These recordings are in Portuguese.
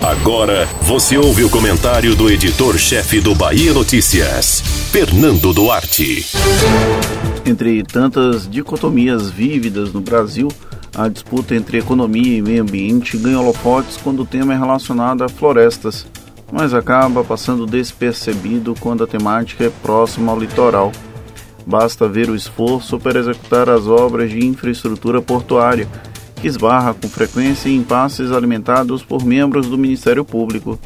Agora você ouve o comentário do editor-chefe do Bahia Notícias, Fernando Duarte. Entre tantas dicotomias vívidas no Brasil, a disputa entre economia e meio ambiente ganha holofotes quando o tema é relacionado a florestas, mas acaba passando despercebido quando a temática é próxima ao litoral. Basta ver o esforço para executar as obras de infraestrutura portuária que esbarra com frequência em impasses alimentados por membros do Ministério Público.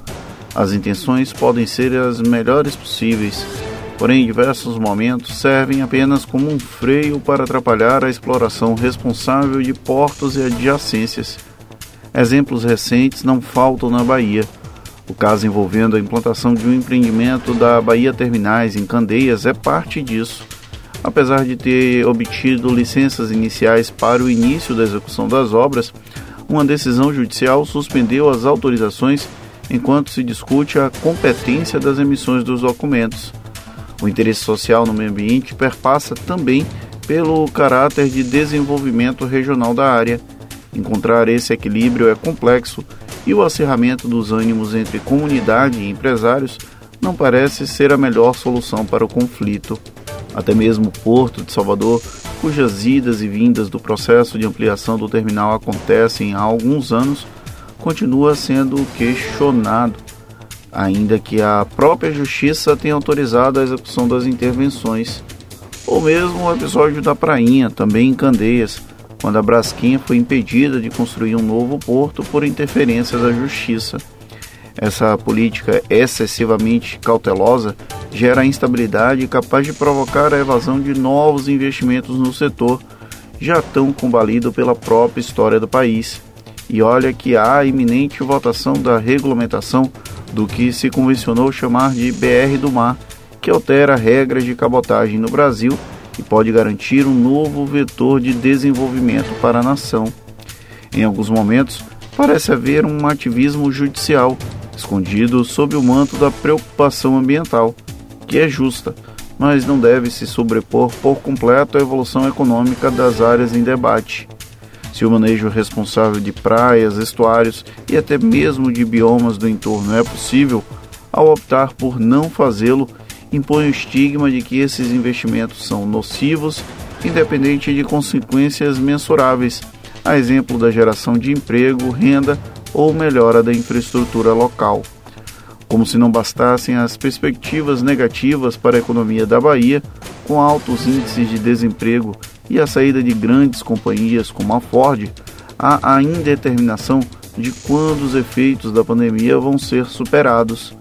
As intenções podem ser as melhores possíveis, porém, em diversos momentos servem apenas como um freio para atrapalhar a exploração responsável de portos e adjacências. Exemplos recentes não faltam na Bahia. O caso envolvendo a implantação de um empreendimento da Bahia Terminais em Candeias é parte disso apesar de ter obtido licenças iniciais para o início da execução das obras, uma decisão judicial suspendeu as autorizações enquanto se discute a competência das emissões dos documentos. O interesse social no meio ambiente perpassa também pelo caráter de desenvolvimento regional da área. Encontrar esse equilíbrio é complexo e o acirramento dos ânimos entre comunidade e empresários não parece ser a melhor solução para o conflito. Até mesmo o Porto de Salvador, cujas idas e vindas do processo de ampliação do terminal acontecem há alguns anos, continua sendo questionado, ainda que a própria Justiça tenha autorizado a execução das intervenções. Ou mesmo o episódio da Prainha, também em Candeias, quando a Brasquinha foi impedida de construir um novo porto por interferência da Justiça. Essa política excessivamente cautelosa gera instabilidade capaz de provocar a evasão de novos investimentos no setor, já tão combalido pela própria história do país. E olha que há a iminente votação da regulamentação do que se convencionou chamar de BR do Mar, que altera regras de cabotagem no Brasil e pode garantir um novo vetor de desenvolvimento para a nação. Em alguns momentos, parece haver um ativismo judicial escondido sob o manto da preocupação ambiental, que é justa, mas não deve se sobrepor por completo à evolução econômica das áreas em debate. Se o manejo responsável de praias, estuários e até mesmo de biomas do entorno é possível, ao optar por não fazê-lo, impõe o estigma de que esses investimentos são nocivos, independente de consequências mensuráveis, a exemplo da geração de emprego, renda ou melhora da infraestrutura local. Como se não bastassem as perspectivas negativas para a economia da Bahia, com altos índices de desemprego e a saída de grandes companhias como a Ford, há a indeterminação de quando os efeitos da pandemia vão ser superados.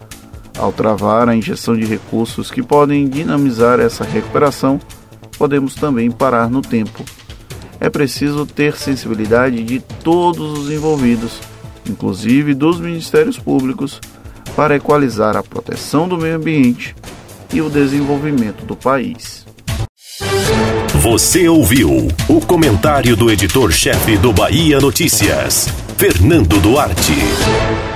Ao travar a injeção de recursos que podem dinamizar essa recuperação, podemos também parar no tempo. É preciso ter sensibilidade de todos os envolvidos inclusive dos ministérios públicos, para equalizar a proteção do meio ambiente e o desenvolvimento do país. Você ouviu o comentário do editor-chefe do Bahia Notícias, Fernando Duarte.